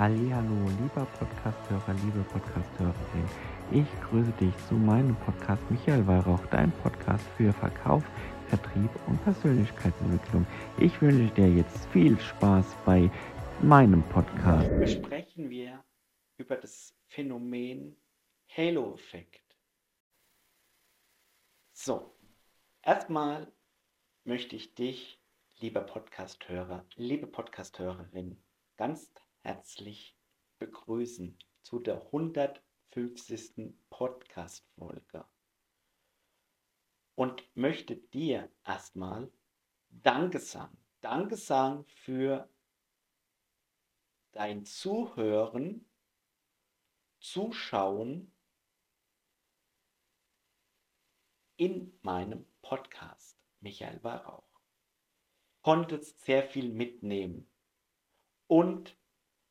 Hallo, lieber Podcasthörer, liebe Podcasthörerin. Ich grüße dich zu meinem Podcast Michael Weihrauch, dein Podcast für Verkauf, Vertrieb und Persönlichkeitsentwicklung. Ich wünsche dir jetzt viel Spaß bei meinem Podcast. Besprechen wir über das Phänomen Halo-Effekt. So, erstmal möchte ich dich, lieber Podcasthörer, liebe Podcasthörerin, ganz herzlich begrüßen zu der 150. Podcast-Folge und möchte dir erstmal Danke sagen. Danke sagen für dein Zuhören, Zuschauen in meinem Podcast. Michael Weihrauch. Konntest sehr viel mitnehmen und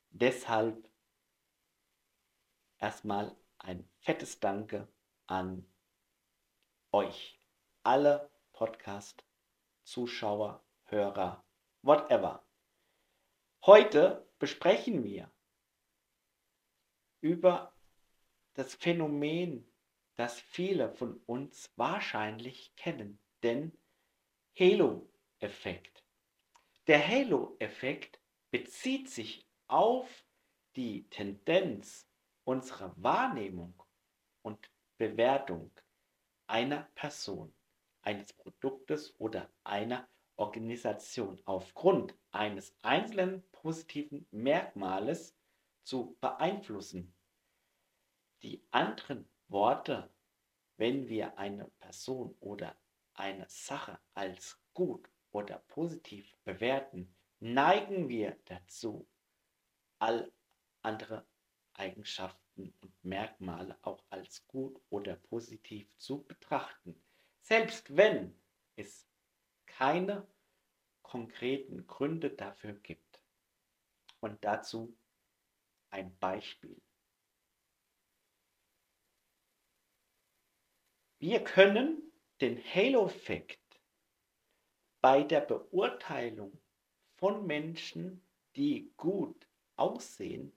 deshalb erstmal ein fettes Danke an euch, alle Podcast-Zuschauer, Hörer, whatever. Heute besprechen wir über das Phänomen, das viele von uns wahrscheinlich kennen, denn Halo-Effekt. Der Halo-Effekt bezieht sich auf die Tendenz unserer Wahrnehmung und Bewertung einer Person, eines Produktes oder einer Organisation aufgrund eines einzelnen positiven Merkmales zu beeinflussen. Die anderen Worte, wenn wir eine Person oder eine Sache als gut oder positiv bewerten, neigen wir dazu, all andere Eigenschaften und Merkmale auch als gut oder positiv zu betrachten, selbst wenn es keine konkreten Gründe dafür gibt. Und dazu ein Beispiel. Wir können den Halo-Effekt bei der Beurteilung von Menschen, die gut aussehen,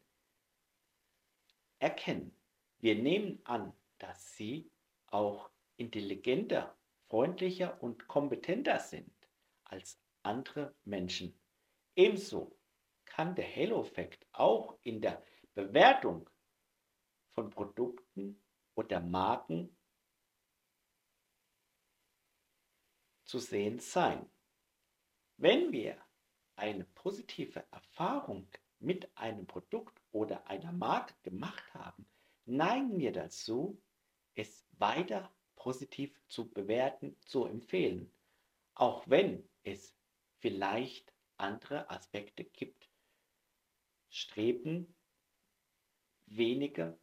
erkennen. Wir nehmen an, dass sie auch intelligenter, freundlicher und kompetenter sind als andere Menschen. Ebenso kann der Halo-Effekt auch in der Bewertung von Produkten oder Marken zu sehen sein. Wenn wir eine positive Erfahrung mit einem Produkt oder einer Marke gemacht haben, neigen wir dazu, es weiter positiv zu bewerten, zu empfehlen, auch wenn es vielleicht andere Aspekte gibt, streben weniger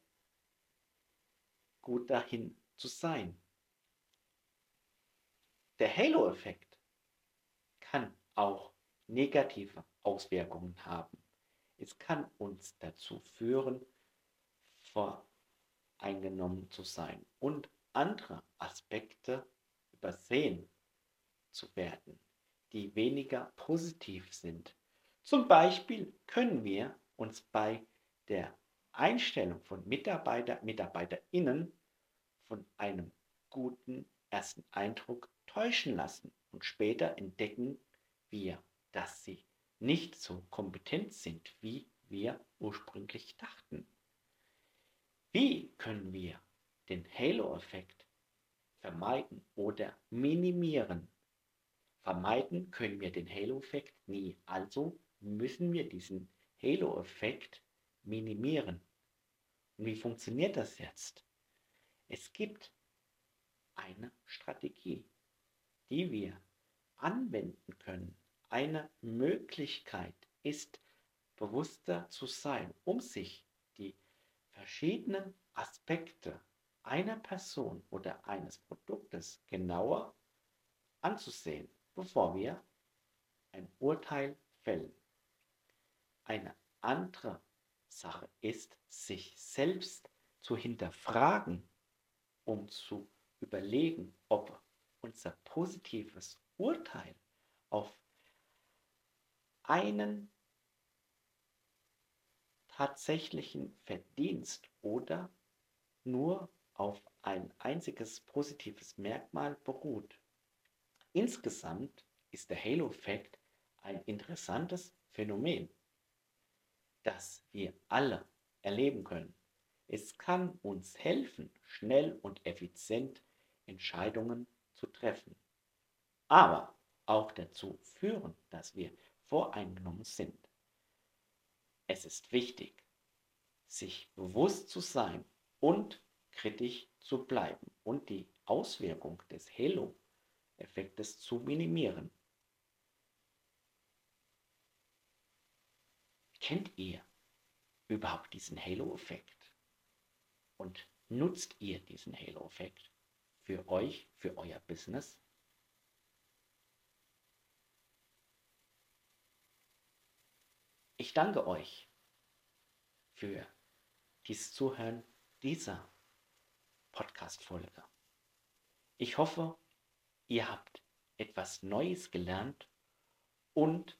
gut dahin zu sein. Der Halo-Effekt kann auch negative Auswirkungen haben. Es kann uns dazu führen, voreingenommen zu sein und andere Aspekte übersehen zu werden, die weniger positiv sind. Zum Beispiel können wir uns bei der Einstellung von Mitarbeiter, Mitarbeiterinnen von einem guten ersten Eindruck täuschen lassen und später entdecken wir, dass sie nicht so kompetent sind, wie wir ursprünglich dachten. Wie können wir den Halo-Effekt vermeiden oder minimieren? Vermeiden können wir den Halo-Effekt nie, also müssen wir diesen Halo-Effekt minimieren. Und wie funktioniert das jetzt? Es gibt eine Strategie, die wir anwenden können. Eine Möglichkeit ist, bewusster zu sein, um sich die verschiedenen Aspekte einer Person oder eines Produktes genauer anzusehen, bevor wir ein Urteil fällen. Eine andere Sache ist, sich selbst zu hinterfragen, um zu überlegen, ob unser positives Urteil auf einen tatsächlichen Verdienst oder nur auf ein einziges positives Merkmal beruht. Insgesamt ist der Halo-Effekt ein interessantes Phänomen, das wir alle erleben können. Es kann uns helfen, schnell und effizient Entscheidungen zu treffen, aber auch dazu führen, dass wir voreingenommen sind. Es ist wichtig, sich bewusst zu sein und kritisch zu bleiben und die Auswirkung des Halo-Effektes zu minimieren. Kennt ihr überhaupt diesen Halo-Effekt? Und nutzt ihr diesen Halo-Effekt für euch, für euer Business? Ich danke euch für dieses Zuhören dieser Podcast-Folge. Ich hoffe, ihr habt etwas Neues gelernt und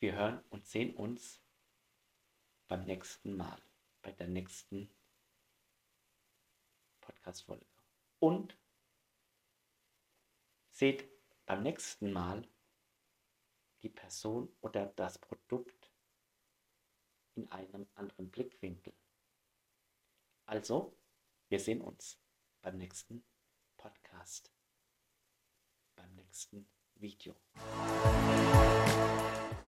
wir hören und sehen uns beim nächsten Mal, bei der nächsten Podcast-Folge. Und seht beim nächsten Mal die Person oder das Produkt in einem anderen Blickwinkel. Also, wir sehen uns beim nächsten Podcast, beim nächsten Video.